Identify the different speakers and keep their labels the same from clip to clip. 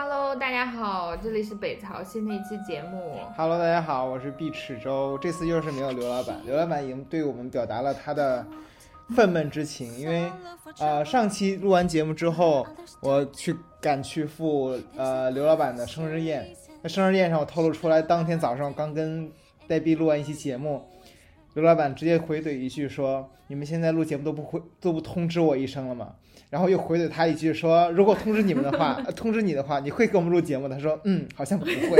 Speaker 1: Hello，大家好，这里是北朝新的一期节目。
Speaker 2: Hello，大家好，我是毕齿洲。这次又是没有刘老板，刘老板已经对我们表达了他的愤懑之情，因为呃上期录完节目之后，我去赶去赴呃刘老板的生日宴，在生日宴上我透露出来，当天早上刚跟黛碧录完一期节目，刘老板直接回怼一句说：“你们现在录节目都不会都不通知我一声了吗？”然后又回怼他一句说：“如果通知你们的话，呃 通知你的话，你会给我们录节目？”他说：“嗯，好像不会。”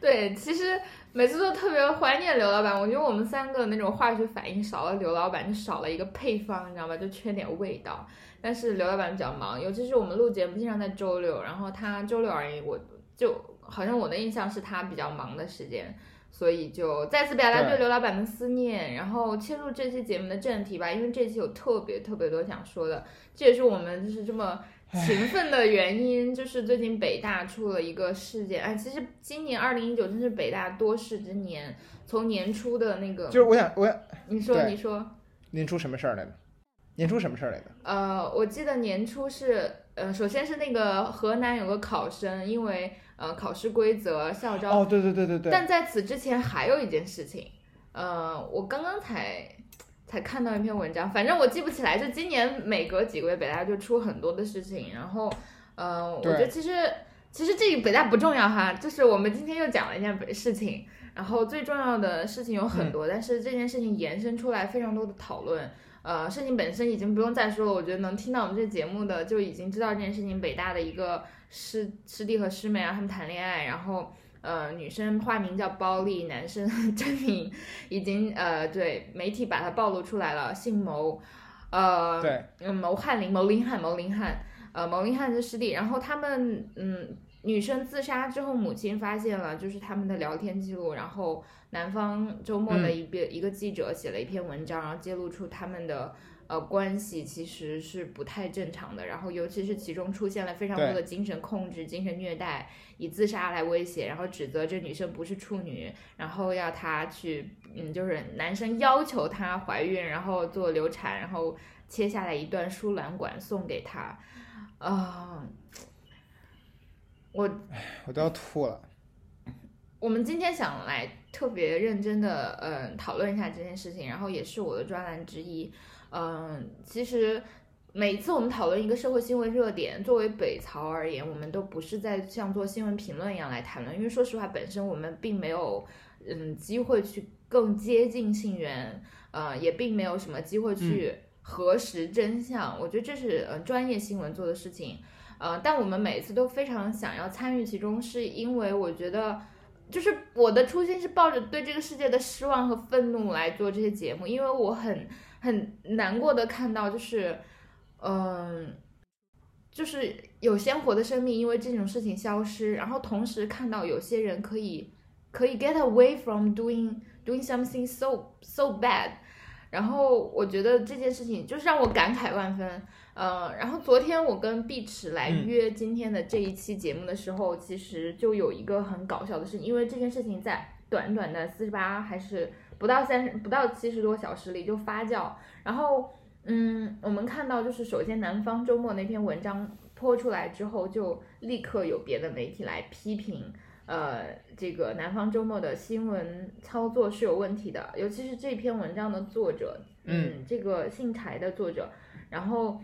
Speaker 1: 对，其实每次都特别怀念刘老板，我觉得我们三个那种化学反应少了刘老板，就少了一个配方，你知道吧？就缺点味道。但是刘老板比较忙，尤其是我们录节目经常在周六，然后他周六而已，我就好像我的印象是他比较忙的时间。所以就再次表达对
Speaker 2: 对
Speaker 1: 刘老板的思念，然后切入这期节目的正题吧，因为这期有特别特别多想说的，这也是我们就是这么勤奋的原因，就是最近北大出了一个事件，哎，其实今年二零一九真是北大多事之年，从年初的那个，
Speaker 2: 就是我想，我想
Speaker 1: 你说你说，
Speaker 2: 年初什么事儿来着？年初什么事儿来着？
Speaker 1: 呃，我记得年初是，呃，首先是那个河南有个考生，因为呃考试规则校招
Speaker 2: 哦，对对对对对，
Speaker 1: 但在此之前还有一件事情，呃，我刚刚才才看到一篇文章，反正我记不起来。就今年每隔几个月北大就出很多的事情，然后，呃，我觉得其实其实这个北大不重要哈，就是我们今天又讲了一件事情，然后最重要的事情有很多，但是这件事情延伸出来非常多的讨论。呃，事情本身已经不用再说了，我觉得能听到我们这节目的就已经知道这件事情。北大的一个师师弟和师妹啊，他们谈恋爱，然后呃，女生化名叫包丽，男生真名已经呃对媒体把他暴露出来了，姓牟，呃，
Speaker 2: 对，
Speaker 1: 嗯，牟汉林，牟林汉，牟林汉，呃，牟林汉是师弟，然后他们嗯，女生自杀之后，母亲发现了就是他们的聊天记录，然后南方周末的一边、一个记者写了一篇文章，然后揭露出他们的。呃，关系其实是不太正常的，然后尤其是其中出现了非常多的精神控制、精神虐待，以自杀来威胁，然后指责这女生不是处女，然后要她去，嗯，就是男生要求她怀孕，然后做流产，然后切下来一段输卵管送给她，啊、我
Speaker 2: 我都要吐了。
Speaker 1: 我们今天想来特别认真的，嗯，讨论一下这件事情，然后也是我的专栏之一。嗯，其实每次我们讨论一个社会新闻热点，作为北曹而言，我们都不是在像做新闻评论一样来谈论，因为说实话，本身我们并没有，嗯，机会去更接近信源，呃，也并没有什么机会去核实真相。我觉得这是呃专业新闻做的事情。呃，但我们每次都非常想要参与其中，是因为我觉得，就是我的初心是抱着对这个世界的失望和愤怒来做这些节目，因为我很很难过的看到，就是，嗯、就是有鲜活的生命因为这种事情消失，然后同时看到有些人可以可以 get away from doing doing something so so bad，然后我觉得这件事情就是让我感慨万分。呃，然后昨天我跟碧池来
Speaker 2: 嗯
Speaker 1: 约今天的这一期节目的时候，其实就有一个很搞笑的事情，因为这件事情在短短的四十八还是不到三十不到七十多小时里就发酵，然后嗯，我们看到就是首先南方周末那篇文章泼出来之后，就立刻有别的媒体来批评。呃，这个南方周末的新闻操作是有问题的，尤其是这篇文章的作者，嗯，这个姓柴的作者，然后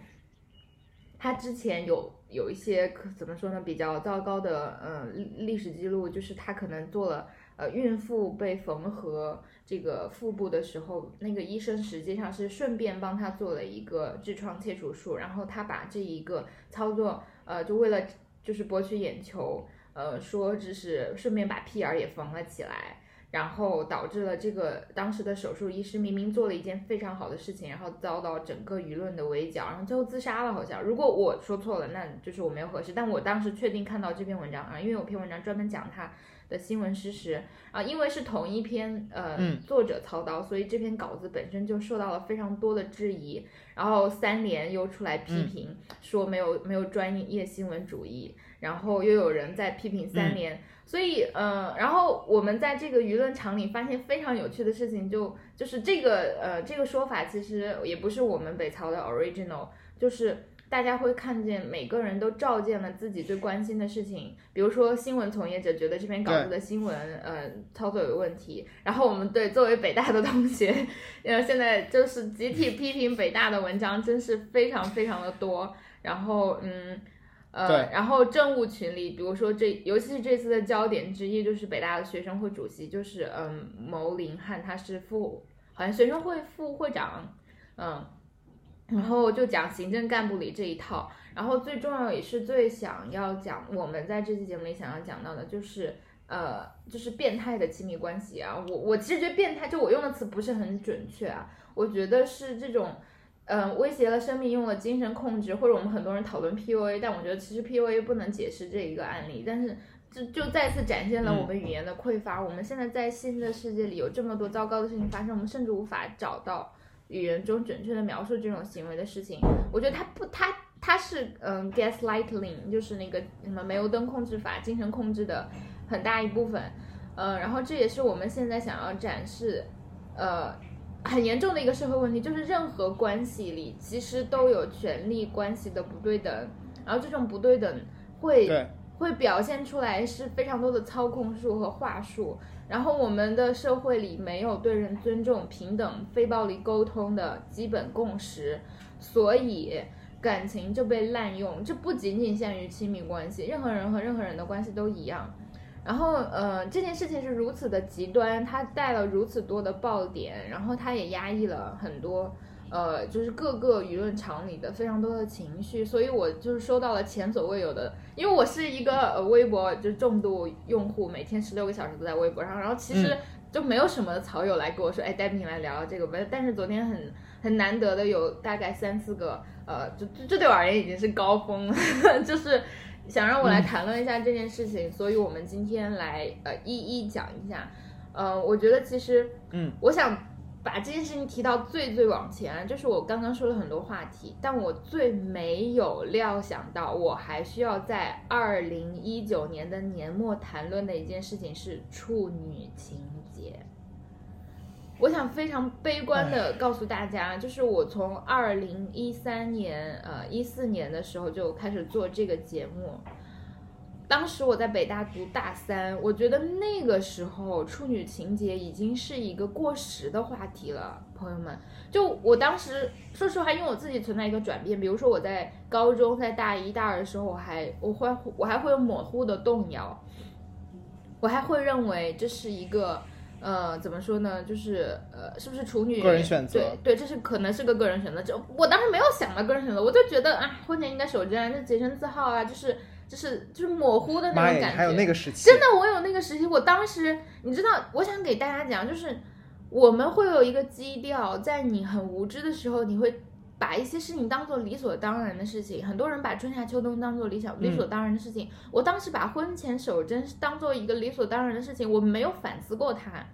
Speaker 1: 他之前有有一些可怎么说呢，比较糟糕的呃历历史记录，就是他可能做了呃孕妇被缝合这个腹部的时候，那个医生实际上是顺便帮他做了一个痔疮切除术，然后他把这一个操作呃就为了就是博取眼球，呃说只是顺便把屁眼儿也缝了起来。然后导致了这个当时的手术医师明明做了一件非常好的事情，然后遭到整个舆论的围剿，然后最后自杀了，好像。如果我说错了，那就是我没有核实。但我当时确定看到这篇文章啊，因为有篇文章专门讲他的新闻事实啊，因为是同一篇呃、
Speaker 2: 嗯
Speaker 1: 作者操刀，所以这篇稿子本身就受到了非常多的质疑。然后三联又出来批评，说没有没有专业新闻主义，然后又有人在批评三联。所以，呃，然后我们在这个舆论场里发现非常有趣的事情就，就是这个，呃，这个说法其实也不是我们北朝的 original，就是大家会看见每个人都照见了自己最关心的事情，比如说新闻从业者觉得这篇稿子的新闻呃操作有问题，然后我们对作为北大的同学，呃现在就是集体批评北大的文章真是非常非常的多，然后嗯。呃，然后政务群里，比如说这，尤其是这次的焦点之一，就是北大的学生会主席，就是嗯牟林汉，他是副，好像学生会副会长，嗯，然后就讲行政干部里这一套，然后最重要也是最想要讲，我们在这期节目里想要讲到的就是。呃，就是变态的亲密关系啊，我我其实觉得变态，就我用的词不是很准确啊，我觉得是这种，嗯、威胁了生命，用了精神控制，或者我们很多人讨论 PUA，但我觉得其实 PUA 不能解释这一个案例，但是就就再次展现了我们语言的匮乏。我们现在在新的世界里有这么多糟糕的事情发生，我们甚至无法找到语言中准确的描述这种行为的事情。我觉得他不，他他是嗯 gaslighting，就是那个什么煤油灯控制法、精神控制的很大一部分。呃，然后这也是我们现在想要展示，呃，很严重的一个社会问题，就是任何关系里其实都有权力关系的不对等，然后这种不对等会，会表现出来是非常多的操控术和话术，然后我们的社会里没有对人尊重、平等、非暴力沟通的基本共识，所以感情就被滥用。这不仅仅限于亲密关系，任何人和任何人的关系都一样。然后，呃，这件事情是如此的极端，它带了如此多的爆点，然后它也压抑了很多，呃，就是各个舆论场里的非常多的情绪，所以我就是收到了前所未有的，因为我是一个呃微博就是重度用户，每天十六个小时都在微博上，然后其实就没有什么草友来跟我说，哎，戴平来聊聊这个吧，但是昨天很很难得的有大概三四个，呃，就这这对我而言已经是高峰了，就是。想让我来谈论一下这件事情，所以我们今天来呃一一讲一下。呃，我觉得其实，
Speaker 2: 嗯，
Speaker 1: 我想把这件事情提到最最往前，就是我刚刚说了很多话题，但我最没有料想到，我还需要在二零一九年的年末谈论的一件事情是处女情节。我想非常悲观的告诉大家，就是我从二零一三年、呃一四年的时候就开始做这个节目。当时我在北大读大三，我觉得那个时候处女情节已经是一个过时的话题了，朋友们。就我当时说实话，因为我自己存在一个转变，比如说我在高中在大一大二的时候，我还我会我还会有模糊的动摇，我还会认为这是一个。呃，怎么说呢？就是呃，是不是处女？
Speaker 2: 个人选择
Speaker 1: 对对，这是可能是个个人选择。就我当时没有想到个人选择，我就觉得啊，婚前应该守贞啊，这洁身自好啊，就是就是就是模糊的那，种感觉。
Speaker 2: 还有那个时期，
Speaker 1: 真的，我有那个时期，我当时你知道，我想给大家讲，就是我们会有一个基调，在你很无知的时候，你会把一些事情当做理所当然的事情。很多人把春夏秋冬当做理想理所当然的事情，我当时把婚前守贞当做一个理所当然的事情，我没有反思过它。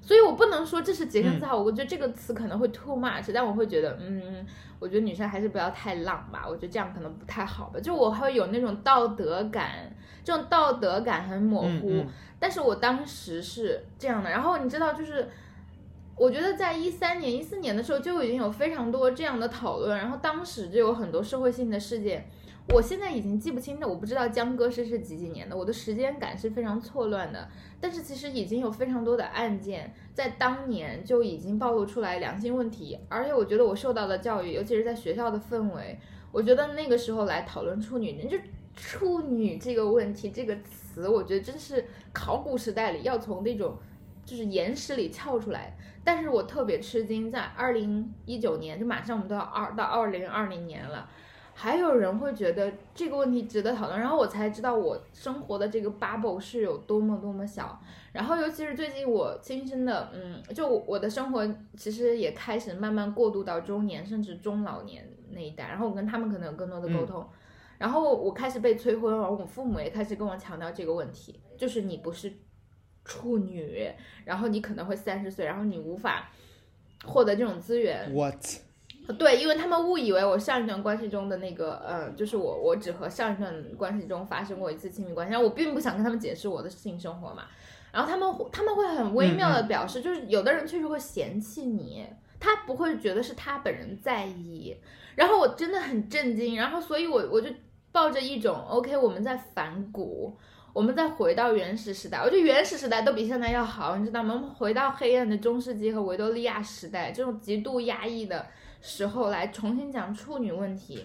Speaker 1: 所以我不能说这是洁身自好，我觉得这个词可能会 too much，但我会觉得，嗯，我觉得女生还是不要太浪吧，我觉得这样可能不太好吧。就我会有那种道德感，这种道德感很模糊，
Speaker 2: 嗯嗯
Speaker 1: 但是我当时是这样的。然后你知道，就是我觉得在一三年、一四年的时候就已经有非常多这样的讨论，然后当时就有很多社会性的事件。我现在已经记不清的，我不知道江歌是是几几年的，我的时间感是非常错乱的。但是其实已经有非常多的案件在当年就已经暴露出来良心问题，而且我觉得我受到的教育，尤其是在学校的氛围，我觉得那个时候来讨论处女，就处女这个问题这个词，我觉得真是考古时代里要从那种就是岩石里撬出来。但是我特别吃惊，在二零一九年，就马上我们都要二到二零二零年了。还有人会觉得这个问题值得讨论，然后我才知道我生活的这个 bubble 是有多么多么小。然后尤其是最近我亲身的，嗯，就我我的生活其实也开始慢慢过渡到中年甚至中老年那一代，然后我跟他们可能有更多的沟通。然后我开始被催婚，然后我父母也开始跟我强调这个问题，就是你不是处女，然后你可能会三十岁，然后你无法获得这种资源。
Speaker 2: what？
Speaker 1: 对，因为他们误以为我上一段关系中的那个，呃，就是我，我只和上一段关系中发生过一次亲密关系，然后我并不想跟他们解释我的性生活嘛，然后他们他们会很微妙的表示，就是有的人确实会嫌弃你，他不会觉得是他本人在意。然后我真的很震惊，然后所以我我就抱着一种 OK，我们在反骨，我们再回到原始时代，我觉得原始时代都比现在要好，你知道吗？我们回到黑暗的中世纪和维多利亚时代这种极度压抑的时候来重新讲处女问题。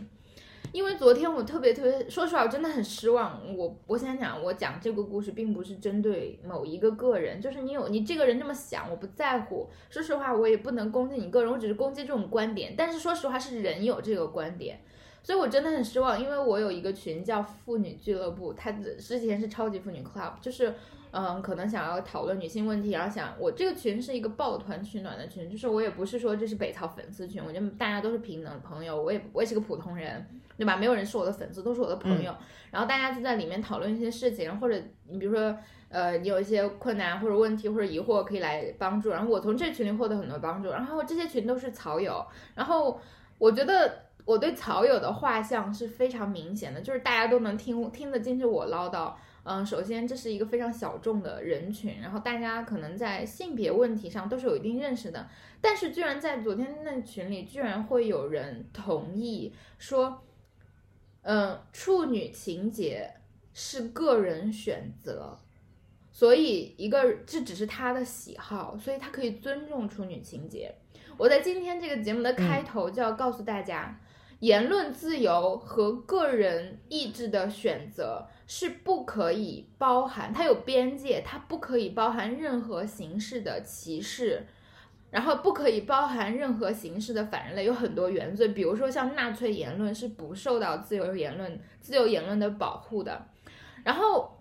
Speaker 1: 因为昨天我特别特别，说实话，我真的很失望。我我想讲，我讲这个故事并不是针对某一个个人，就是你有你这个人这么想，我不在乎。说实话，我也不能攻击你个人，我只是攻击这种观点。但是说实话，是人有这个观点，所以我真的很失望。因为我有一个群叫妇女俱乐部，它之前是超级妇女 club，就是。嗯，可能想要讨论女性问题，然后想我这个群是一个抱团取暖的群，就是我也不是说这是北草粉丝群，我觉得大家都是平等的朋友，我也我也是个普通人，对吧？没有人是我的粉丝，都是我的朋友。然后大家就在里面讨论一些事情，或者你比如说，呃，你有一些困难或者问题或者疑惑可以来帮助，然后我从这群里获得很多帮助。然后这些群都是草友，然后我觉得我对草友的画像是非常明显的，就是大家都能听听得进去我唠叨。嗯，首先这是一个非常小众的人群，然后大家可能在性别问题上都是有一定认识的，但是居然在昨天那群里，居然会有人同意说，嗯，处女情节是个人选择，所以一个这只是他的喜好，所以他可以尊重处女情节。我在今天这个节目的开头就要告诉大家，言论自由和个人意志的选择。是不可以包含，它有边界，它不可以包含任何形式的歧视，然后不可以包含任何形式的反人类，有很多原罪，比如说像纳粹言论是不受到自由言论、自由言论的保护的。然后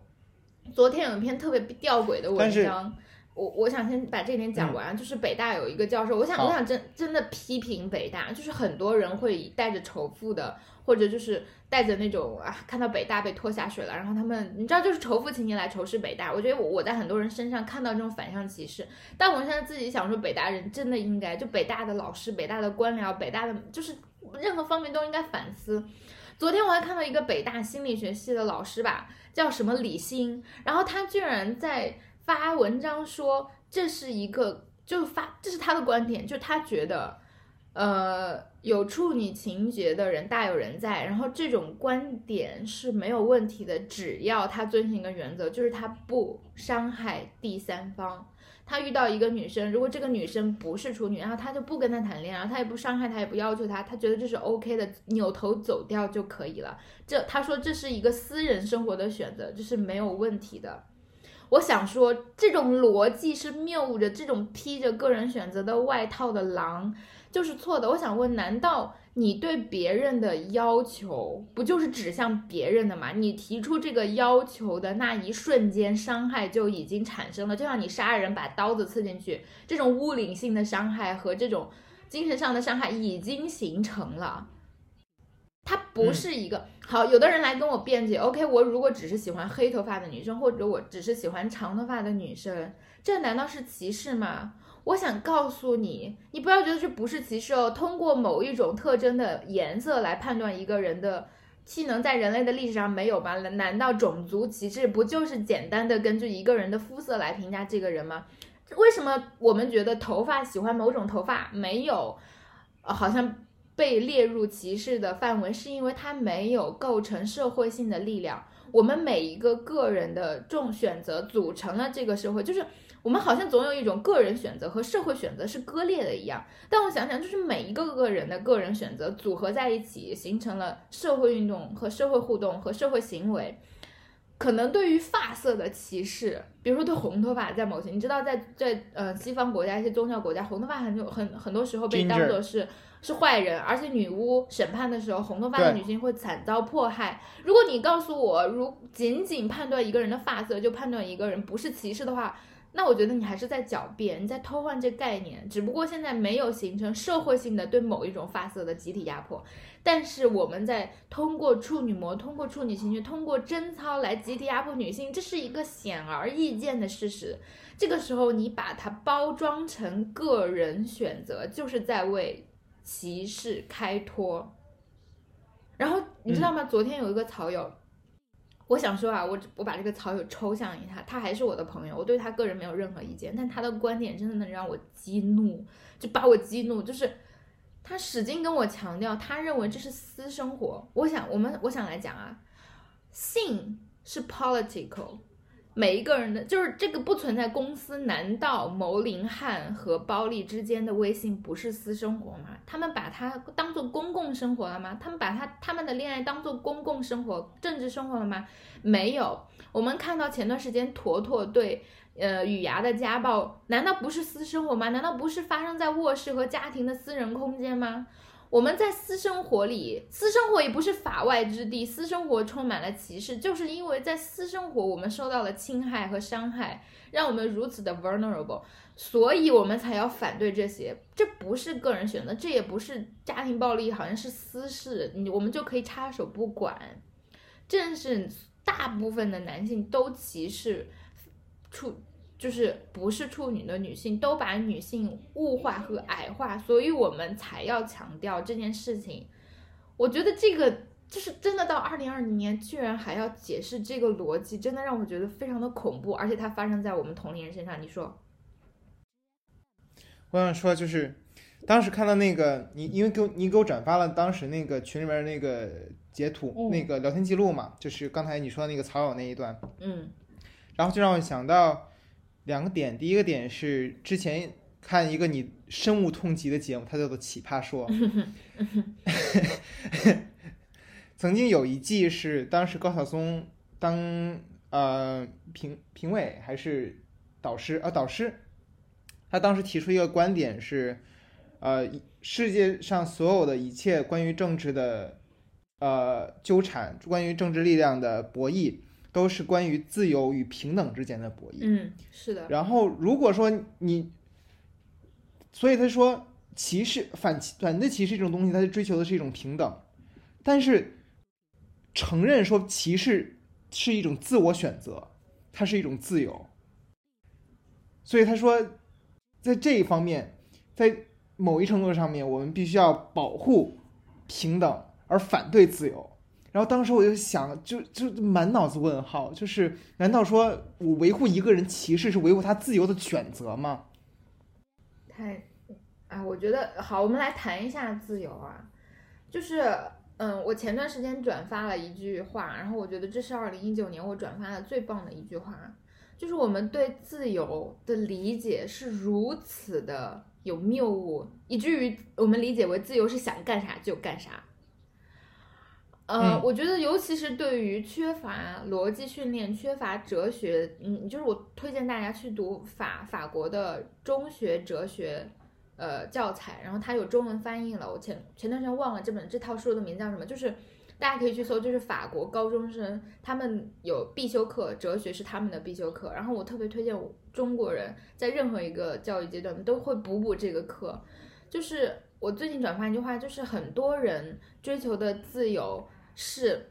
Speaker 1: 昨天有一篇特别吊诡的文章。我我想先把这点讲完，就是北大有一个教授，我想我想真真的批评北大，就是很多人会带着仇富的，或者就是带着那种啊，看到北大被拖下水了，然后他们你知道就是仇富情节来仇视北大，我觉得我我在很多人身上看到这种反向歧视，但我现在自己想说，北大人真的应该就北大的老师、北大的官僚、北大的就是任何方面都应该反思。昨天我还看到一个北大心理学系的老师吧，叫什么李欣，然后他居然在。发文章说这是一个，就发这是他的观点，就他觉得，呃，有处女情节的人大有人在，然后这种观点是没有问题的，只要他遵循一个原则，就是他不伤害第三方。他遇到一个女生，如果这个女生不是处女，然后他就不跟她谈恋爱，然后他也不伤害她，也不要求她，他觉得这是 OK 的，扭头走掉就可以了。这他说这是一个私人生活的选择，这是没有问题的。我想说，这种逻辑是谬误着这种披着个人选择的外套的狼就是错的。我想问，难道你对别人的要求不就是指向别人的吗？你提出这个要求的那一瞬间，伤害就已经产生了。就像你杀人把刀子刺进去，这种物理性的伤害和这种精神上的伤害已经形成了。它不是一个好，有的人来跟我辩解，OK，我如果只是喜欢黑头发的女生，或者我只是喜欢长头发的女生，这难道是歧视吗？我想告诉你，你不要觉得这不是歧视哦。通过某一种特征的颜色来判断一个人的技能，在人类的历史上没有吧？难道种族歧视不就是简单的根据一个人的肤色来评价这个人吗？为什么我们觉得头发喜欢某种头发没有，呃，好像？被列入歧视的范围，是因为它没有构成社会性的力量。我们每一个个人的重选择组成了这个社会，就是我们好像总有一种个人选择和社会选择是割裂的一样。但我想想，就是每一个个人的个人选择组合在一起，形成了社会运动和社会互动和社会行为。可能对于发色的歧视，比如说对红头发，在某些你知道，在在呃西方国家一些宗教国家，红头发很有很很多时候被当做是。是坏人，而且女巫审判的时候，红头发的女性会惨遭迫害。如果你告诉我，如仅仅判断一个人的发色就判断一个人不是歧视的话，那我觉得你还是在狡辩，你在偷换这概念。只不过现在没有形成社会性的对某一种发色的集体压迫，但是我们在通过处女膜、通过处女情绪、通过贞操来集体压迫女性，这是一个显而易见的事实。这个时候你把它包装成个人选择，就是在为。歧视开脱，然后你知道吗？昨天有一个草友我想说啊，我我把这个草友抽象一下，他还是我的朋友，我对他个人没有任何意见，但他的观点真的能让我激怒，就把我激怒，就是他使劲跟我强调，他认为这是私生活。我想，我们我想来讲啊，性是 political。每一个人的，就是这个不存在公司。难道牟林汉和包丽之间的微信不是私生活吗？他们把它当做公共生活了吗？他们把他他们的恋爱当做公共生活、政治生活了吗？没有。我们看到前段时间坨坨对呃雨芽的家暴，难道不是私生活吗？难道不是发生在卧室和家庭的私人空间吗？我们在私生活里，私生活也不是法外之地，私生活充满了歧视，就是因为在私生活我们受到了侵害和伤害，让我们如此的 vulnerable，所以我们才要反对这些。这不是个人选择，这也不是家庭暴力，好像是私事，你我们就可以插手不管。正是大部分的男性都歧视处。就是不是处女的女性都把女性物化和矮化，所以我们才要强调这件事情。我觉得这个就是真的到二零二零年，居然还要解释这个逻辑，真的让我觉得非常的恐怖。而且它发生在我们同龄人身上，你说？
Speaker 2: 我想说就是，当时看到那个你，因为给我你给我转发了当时那个群里面那个截图，那个聊天记录嘛，就是刚才你说的那个草友那一段，
Speaker 1: 嗯，
Speaker 2: 然后就让我想到。两个点，第一个点是之前看一个你深恶痛疾的节目，它叫做《奇葩说》。曾经有一季是当时高晓松当呃评评委还是导师啊导师，他当时提出一个观点是，呃世界上所有的一切关于政治的呃纠缠，关于政治力量的博弈。都是关于自由与平等之间的博弈。
Speaker 1: 嗯，是的。
Speaker 2: 然后如果说你，所以他说歧视反反对歧视这种东西，他就追求的是一种平等，但是承认说歧视是一种自我选择，它是一种自由。所以他说，在这一方面，在某一程度上面，我们必须要保护平等，而反对自由。然后当时我就想，就就满脑子问号，就是难道说我维护一个人歧视是维护他自由的选择吗？
Speaker 1: 太，啊，我觉得好，我们来谈一下自由啊，就是，嗯，我前段时间转发了一句话，然后我觉得这是二零一九年我转发的最棒的一句话，就是我们对自由的理解是如此的有谬误，以至于我们理解为自由是想干啥就干啥。呃，我觉得尤其是对于缺乏逻辑训练、缺乏哲学，嗯，就是我推荐大家去读法法国的中学哲学，呃，教材，然后它有中文翻译了。我前前段时间忘了这本这套书的名字叫什么，就是大家可以去搜，就是法国高中生他们有必修课，哲学是他们的必修课。然后我特别推荐中国人在任何一个教育阶段都会补补这个课。就是我最近转发一句话，就是很多人追求的自由。是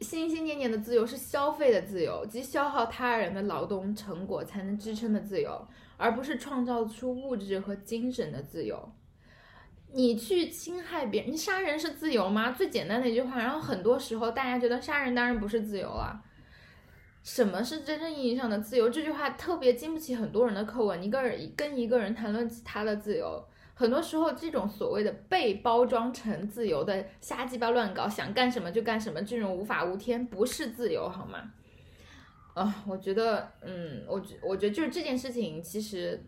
Speaker 1: 心心念念的自由，是消费的自由，即消耗他人的劳动成果才能支撑的自由，而不是创造出物质和精神的自由。你去侵害别人，你杀人是自由吗？最简单的一句话。然后很多时候大家觉得杀人当然不是自由了。什么是真正意义上的自由？这句话特别经不起很多人的叩问。一个人跟一个人谈论起他的自由。很多时候，这种所谓的被包装成自由的瞎鸡巴乱搞，想干什么就干什么，这种无法无天，不是自由，好吗？啊，我觉得，嗯，我觉，我觉得就是这件事情，其实，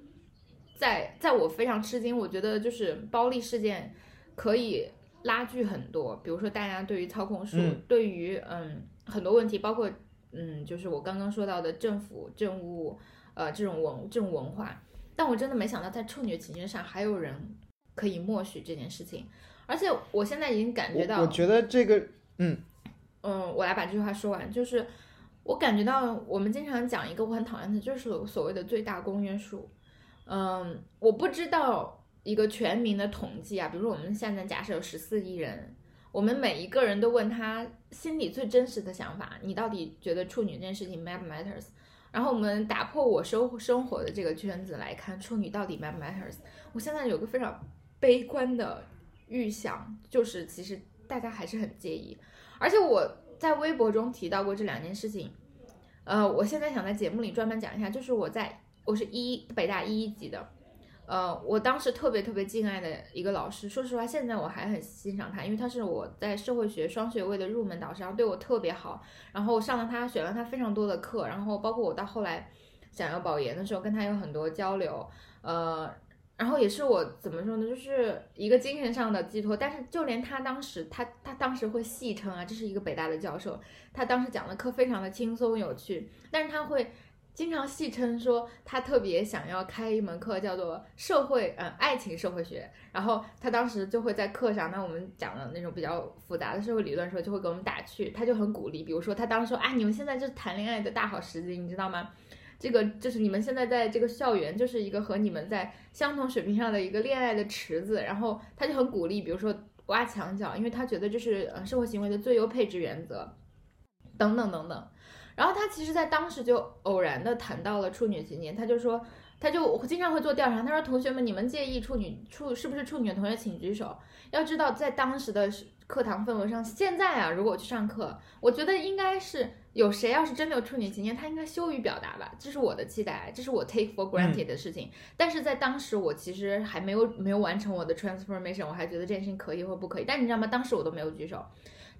Speaker 1: 在在我非常吃惊，我觉得就是暴力事件可以拉锯很多，比如说大家对于操控术，对于嗯很多问题，包括嗯就是我刚刚说到的政府政务，呃这种文这种文化。但我真的没想到，在处女情身上还有人可以默许这件事情，而且我现在已经感觉到，
Speaker 2: 我觉得这个，
Speaker 1: 嗯嗯，我来把这句话说完，就是我感觉到我们经常讲一个我很讨厌的，就是所谓的最大公约数。嗯，我不知道一个全民的统计啊，比如说我们现在假设有十四亿人，我们每一个人都问他心里最真实的想法，你到底觉得处女这件事情 matters？然后我们打破我生生活的这个圈子来看，处女到底 matters？我现在有个非常悲观的预想，就是其实大家还是很介意。而且我在微博中提到过这两件事情。呃，我现在想在节目里专门讲一下，就是我在我是一北大一级的，呃，我当时特别特别敬爱的一个老师，说实话，现在我还很欣赏他，因为他是我在社会学双学位的入门导师，然后对我特别好，然后上了他选了他非常多的课，然后包括我到后来想要保研的时候，跟他有很多交流，呃。然后也是我怎么说呢，就是一个精神上的寄托。但是就连他当时，他他当时会戏称啊，这是一个北大的教授，他当时讲的课非常的轻松有趣。但是他会经常戏称说，他特别想要开一门课叫做社会，嗯，爱情社会学。然后他当时就会在课上，那我们讲的那种比较复杂的社会理论的时候，就会给我们打趣，他就很鼓励。比如说他当时说啊，你们现在就是谈恋爱的大好时机，你知道吗？这个就是你们现在在这个校园，就是一个和你们在相同水平上的一个恋爱的池子。然后他就很鼓励，比如说挖墙角，因为他觉得这是呃社会行为的最优配置原则，等等等等。然后他其实，在当时就偶然的谈到了处女情节，他就说，他就经常会做调查，他说同学们，你们介意处女处是不是处女的同学请举手。要知道，在当时的课堂氛围上，现在啊，如果我去上课，我觉得应该是。有谁要是真的有处女情节，他应该羞于表达吧？这是我的期待，这是我 take for granted 的事情。但是在当时，我其实还没有没有完成我的 transformation，我还觉得这件事情可以或不可以。但你知道吗？当时我都没有举手，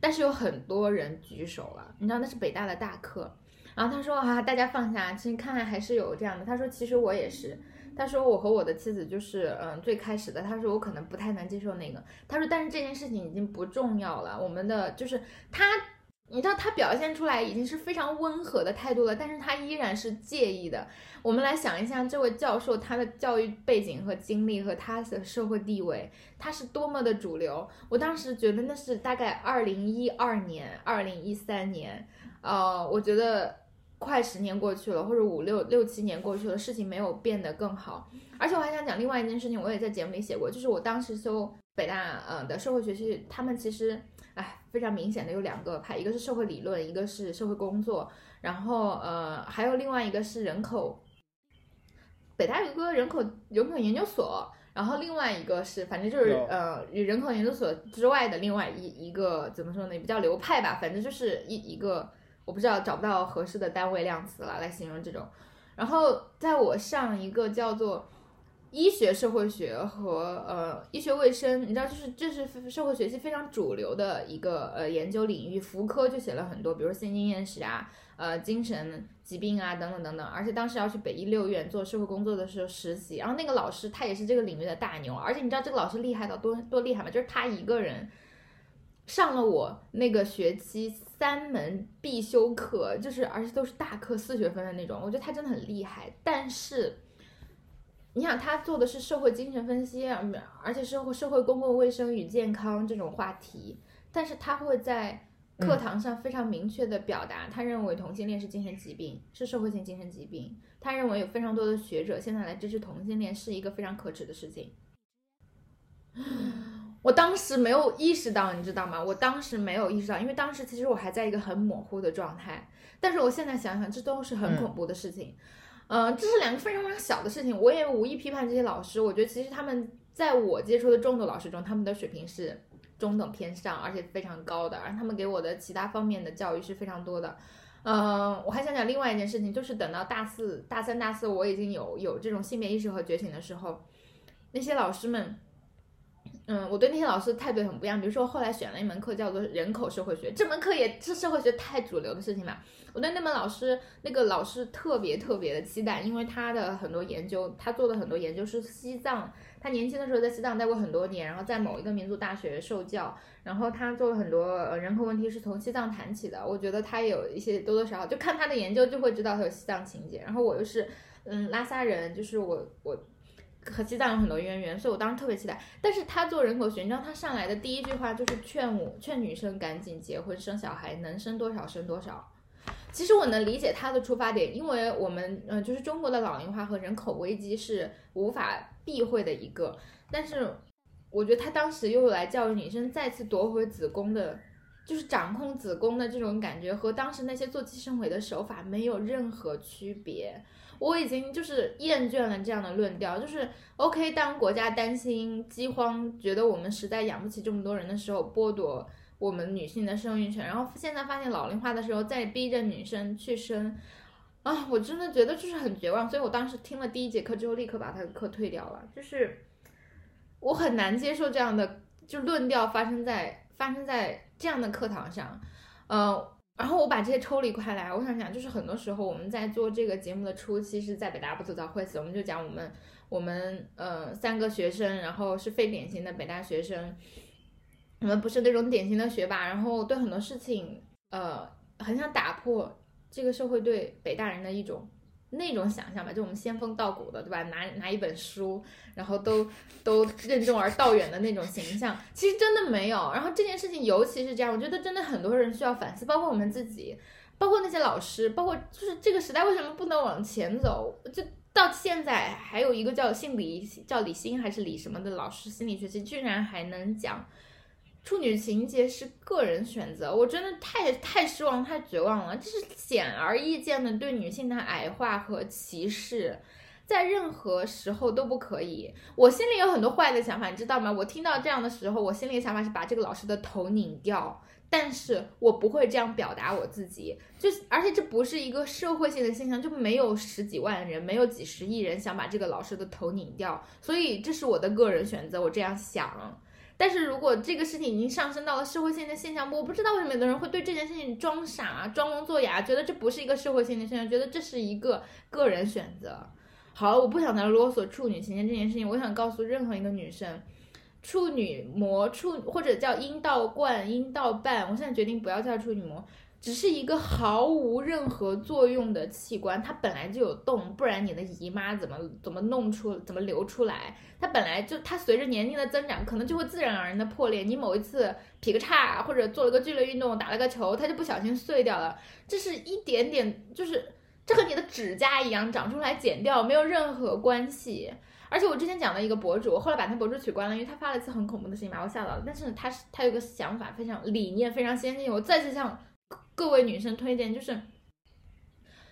Speaker 1: 但是有很多人举手了。你知道那是北大的大课，然后他说啊，大家放下，其实看还是有这样的。他说其实我也是。他说我和我的妻子就是嗯最开始的。他说我可能不太能接受那个。他说但是这件事情已经不重要了。我们的就是他。你知道他表现出来已经是非常温和的态度了，但是他依然是介意的。我们来想一下，这位教授他的教育背景和经历和他的社会地位，他是多么的主流。我当时觉得那是大概二零一二年、二零一三年，呃，我觉得快十年过去了，或者五六六七年过去了，事情没有变得更好。而且我还想讲另外一件事情，我也在节目里写过，就是我当时修北大呃的社会学系，他们其实。哎，非常明显的有两个派，一个是社会理论，一个是社会工作，然后呃，还有另外一个是人口。北大有一个人口人口研究所，然后另外一个是，反正就是呃，与人口研究所之外的另外一一个怎么说呢，比较流派吧，反正就是一一个，我不知道找不到合适的单位量词了来形容这种。然后在我上一个叫做。医学社会学和呃医学卫生，你知道，就是这是社会学系非常主流的一个呃研究领域。福科就写了很多，比如性经验史啊，呃精神疾病啊等等等等。而且当时要去北医六院做社会工作的时候实习，然后那个老师他也是这个领域的大牛。而且你知道这个老师厉害到多多厉害吗？就是他一个人上了我那个学期三门必修课，就是而且都是大课四学分的那种。我觉得他真的很厉害，但是。你想他做的是社会精神分析，而且社会社会公共卫生与健康这种话题，但是他会在课堂上非常明确的表达，他认为同性恋是精神疾病，是社会性精神疾病。他认为有非常多的学者现在来支持同性恋是一个非常可耻的事情。我当时没有意识到，你知道吗？我当时没有意识到，因为当时其实我还在一个很模糊的状态。但是我现在想想，这都是很恐怖的事情。嗯，嗯这是两个非常非常小的事情，我也无意批判这些老师。我觉得其实他们在我接触的众多老师中，他们的水平是中等偏上，而且非常高的。而他们给我的其他方面的教育是非常多的。嗯，我还想讲另外一件事情，就是等到大四、大三、大四，我已经有有这种性别意识和觉醒的时候，那些老师们。嗯，我对那些老师态度很不一样。比如说，后来选了一门课叫做人口社会学，这门课也是社会学太主流的事情嘛。我对那门老师，那个老师特别特别的期待，因为他的很多研究，他做的很多研究是西藏。他年轻的时候在西藏待过很多年，然后在某一个民族大学受教，然后他做了很多人口问题是从西藏谈起的。我觉得他有一些多多少少，就看他的研究就会知道他有西藏情节。然后我又是嗯拉萨人，就是我我。和西藏有很多渊源，所以我当时特别期待。但是他做人口学，你知道他上来的第一句话就是劝我劝女生赶紧结婚生小孩，能生多少生多少。其实我能理解他的出发点，因为我们嗯就是中国的老龄化和人口危机是无法避讳的一个。但是我觉得他当时又来教育女生再次夺回子宫的，就是掌控子宫的这种感觉，和当时那些做计生委的手法没有任何区别。我已经就是厌倦了这样的论调，就是 OK，当国家担心饥荒，觉得我们实在养不起这么多人的时候，剥夺我们女性的生育权，然后现在发现老龄化的时候再逼着女生去生，啊，我真的觉得就是很绝望。所以我当时听了第一节课之后，立刻把他的课退掉了，就是我很难接受这样的就论调发生在发生在这样的课堂上，呃。然后我把这些抽离开来，我想讲，就是很多时候我们在做这个节目的初期是在北大不吐槽会时，我们就讲我们我们呃三个学生，然后是非典型的北大学生，我们不是那种典型的学霸，然后对很多事情呃很想打破这个社会对北大人的一种。那种想象吧，就我们仙风道骨的，对吧？拿拿一本书，然后都都任重而道远的那种形象，其实真的没有。然后这件事情，尤其是这样，我觉得真的很多人需要反思，包括我们自己，包括那些老师，包括就是这个时代为什么不能往前走？就到现在，还有一个叫姓李，叫李欣还是李什么的老师，心理学系居然还能讲。处女情节是个人选择，我真的太太失望、太绝望了。这是显而易见的对女性的矮化和歧视，在任何时候都不可以。我心里有很多坏的想法，你知道吗？我听到这样的时候，我心里的想法是把这个老师的头拧掉，但是我不会这样表达我自己。就而且这不是一个社会性的现象，就没有十几万人，没有几十亿人想把这个老师的头拧掉，所以这是我的个人选择，我这样想。但是如果这个事情已经上升到了社会性的现象，我不知道为什么有的人会对这件事情装傻、装聋作哑，觉得这不是一个社会性的现象，觉得这是一个个人选择。好了，我不想再啰嗦处女情结这件事情，我想告诉任何一个女生，处女膜、处或者叫阴道冠、阴道瓣，我现在决定不要叫处女膜。只是一个毫无任何作用的器官，它本来就有洞，不然你的姨妈怎么怎么弄出怎么流出来？它本来就它随着年龄的增长，可能就会自然而然的破裂。你某一次劈个叉，或者做了个剧烈运动，打了个球，它就不小心碎掉了。这是一点点，就是这和你的指甲一样，长出来剪掉没有任何关系。而且我之前讲的一个博主，后来把他博主取关了，因为他发了一次很恐怖的事情，把我吓到了。但是他是他有个想法非常理念非常先进，我再次向。各位女生推荐就是，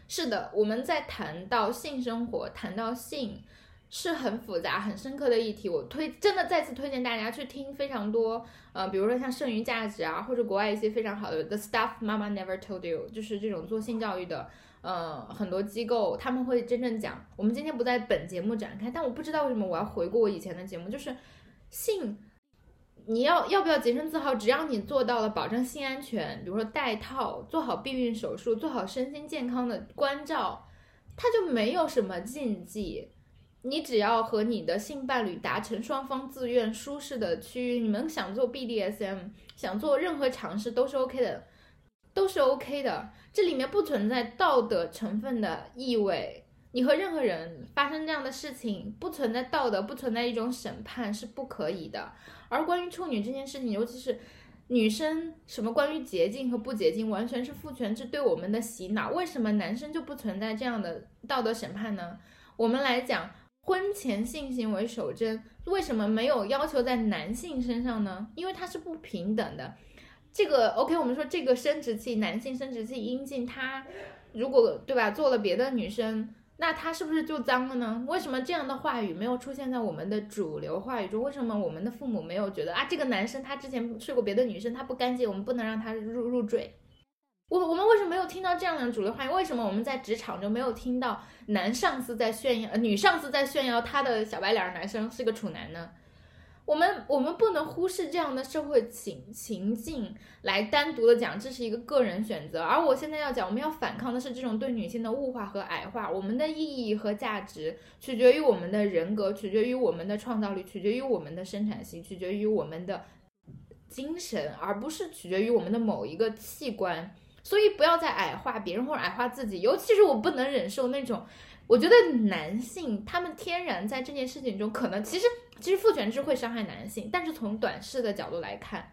Speaker 1: 是的，我们在谈到性生活、谈到性是很复杂、很深刻的议题。我推真的再次推荐大家去听非常多，呃，比如说像剩余价值啊，或者国外一些非常好的 The Stuff Mama Never Told You，就是这种做性教育的，呃，很多机构他们会真正讲。我们今天不在本节目展开，但我不知道为什么我要回顾我以前的节目，就是性。你要要不要洁身自好？只要你做到了保证性安全，比如说戴套、做好避孕手术、做好身心健康的关照，它就没有什么禁忌。你只要和你的性伴侣达成双方自愿、舒适的区域，你们想做 BDSM，想做任何尝试都是 OK 的，都是 OK 的。这里面不存在道德成分的意味。你和任何人发生这样的事情，不存在道德，不存在一种审判，是不可以的。而关于处女这件事情，尤其是女生，什么关于洁净和不洁净，完全是父权制对我们的洗脑。为什么男生就不存在这样的道德审判呢？我们来讲婚前性行为守贞，为什么没有要求在男性身上呢？因为它是不平等的。这个 OK，我们说这个生殖器，男性生殖器阴茎，它如果对吧，做了别的女生。那他是不是就脏了呢？为什么这样的话语没有出现在我们的主流话语中？为什么我们的父母没有觉得啊，这个男生他之前睡过别的女生，他不干净，我们不能让他入入赘？我我们为什么没有听到这样的主流话语？为什么我们在职场中没有听到男上司在炫耀，呃，女上司在炫耀他的小白脸男生是个处男呢？我们我们不能忽视这样的社会情情境来单独的讲，这是一个个人选择。而我现在要讲，我们要反抗的是这种对女性的物化和矮化。我们的意义和价值取决于我们的人格，取决于我们的创造力，取决于我们的生产性，取决于我们的精神，而不是取决于我们的某一个器官。所以不要再矮化别人或者矮化自己，尤其是我不能忍受那种。我觉得男性他们天然在这件事情中，可能其实其实父权制会伤害男性，但是从短视的角度来看。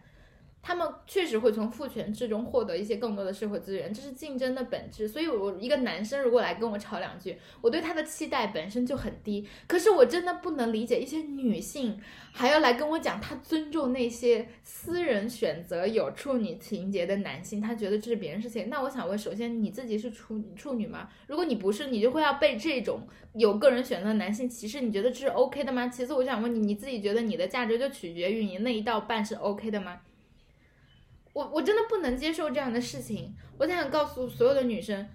Speaker 1: 他们确实会从父权制中获得一些更多的社会资源，这是竞争的本质。所以，我一个男生如果来跟我吵两句，我对他的期待本身就很低。可是，我真的不能理解一些女性还要来跟我讲，她尊重那些私人选择有处女情节的男性，她觉得这是别人事情。那我想问，首先你自己是处处女吗？如果你不是，你就会要被这种有个人选择的男性歧视？你觉得这是 OK 的吗？其次，我想问你，你自己觉得你的价值就取决于你那一道半是 OK 的吗？我我真的不能接受这样的事情。我想告诉所有的女生，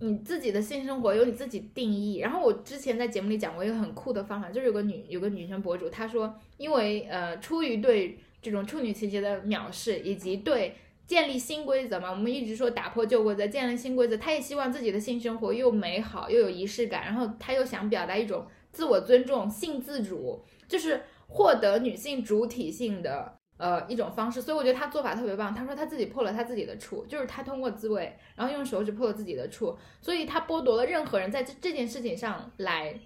Speaker 1: 你自己的性生活由你自己定义。然后我之前在节目里讲过一个很酷的方法，就是有个女有个女生博主，她说，因为呃出于对这种处女情节的藐视，以及对建立新规则嘛，我们一直说打破旧规则，建立新规则，她也希望自己的性生活又美好又有仪式感，然后她又想表达一种自我尊重、性自主，就是获得女性主体性的。呃，一种方式，所以我觉得他做法特别棒。他说他自己破了他自己的处，就是他通过自慰，然后用手指破了自己的处，所以他剥夺了任何人在这这件事情上来，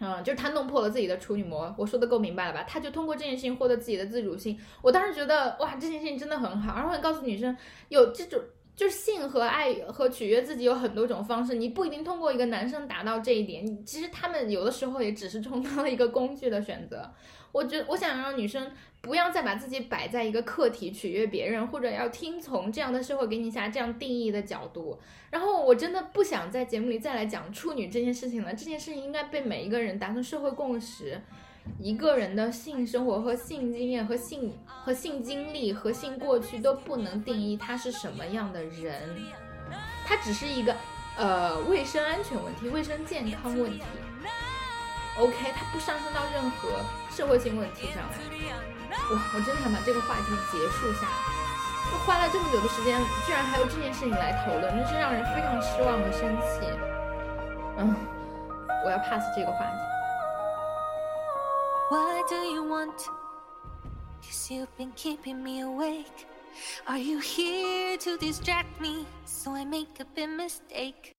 Speaker 1: 嗯，就是他弄破了自己的处女膜。我说的够明白了吧？他就通过这件事情获得自己的自主性。我当时觉得哇，这件事情真的很好。然后告诉女生，有这种就是性和爱和取悦自己有很多种方式，你不一定通过一个男生达到这一点。其实他们有的时候也只是充当了一个工具的选择。我觉我想让女生。不要再把自己摆在一个客体取悦别人，或者要听从这样的社会给你下这样定义的角度。然后我真的不想在节目里再来讲处女这件事情了。这件事情应该被每一个人达成社会共识。一个人的性生活和性经验和性和性经历和性过去都不能定义他是什么样的人，他只是一个呃卫生安全问题、卫生健康问题。OK，它不上升到任何社会性问题上来。哇，我真的想把这个话题结束下。就花了这么久的时间，居然还有这件事情来讨论，真是让人非常失望和生气。嗯，我要 pass 这个话题。Why do you want? Cause you've been keeping me awake. Are you here to distract me so I make a big mistake?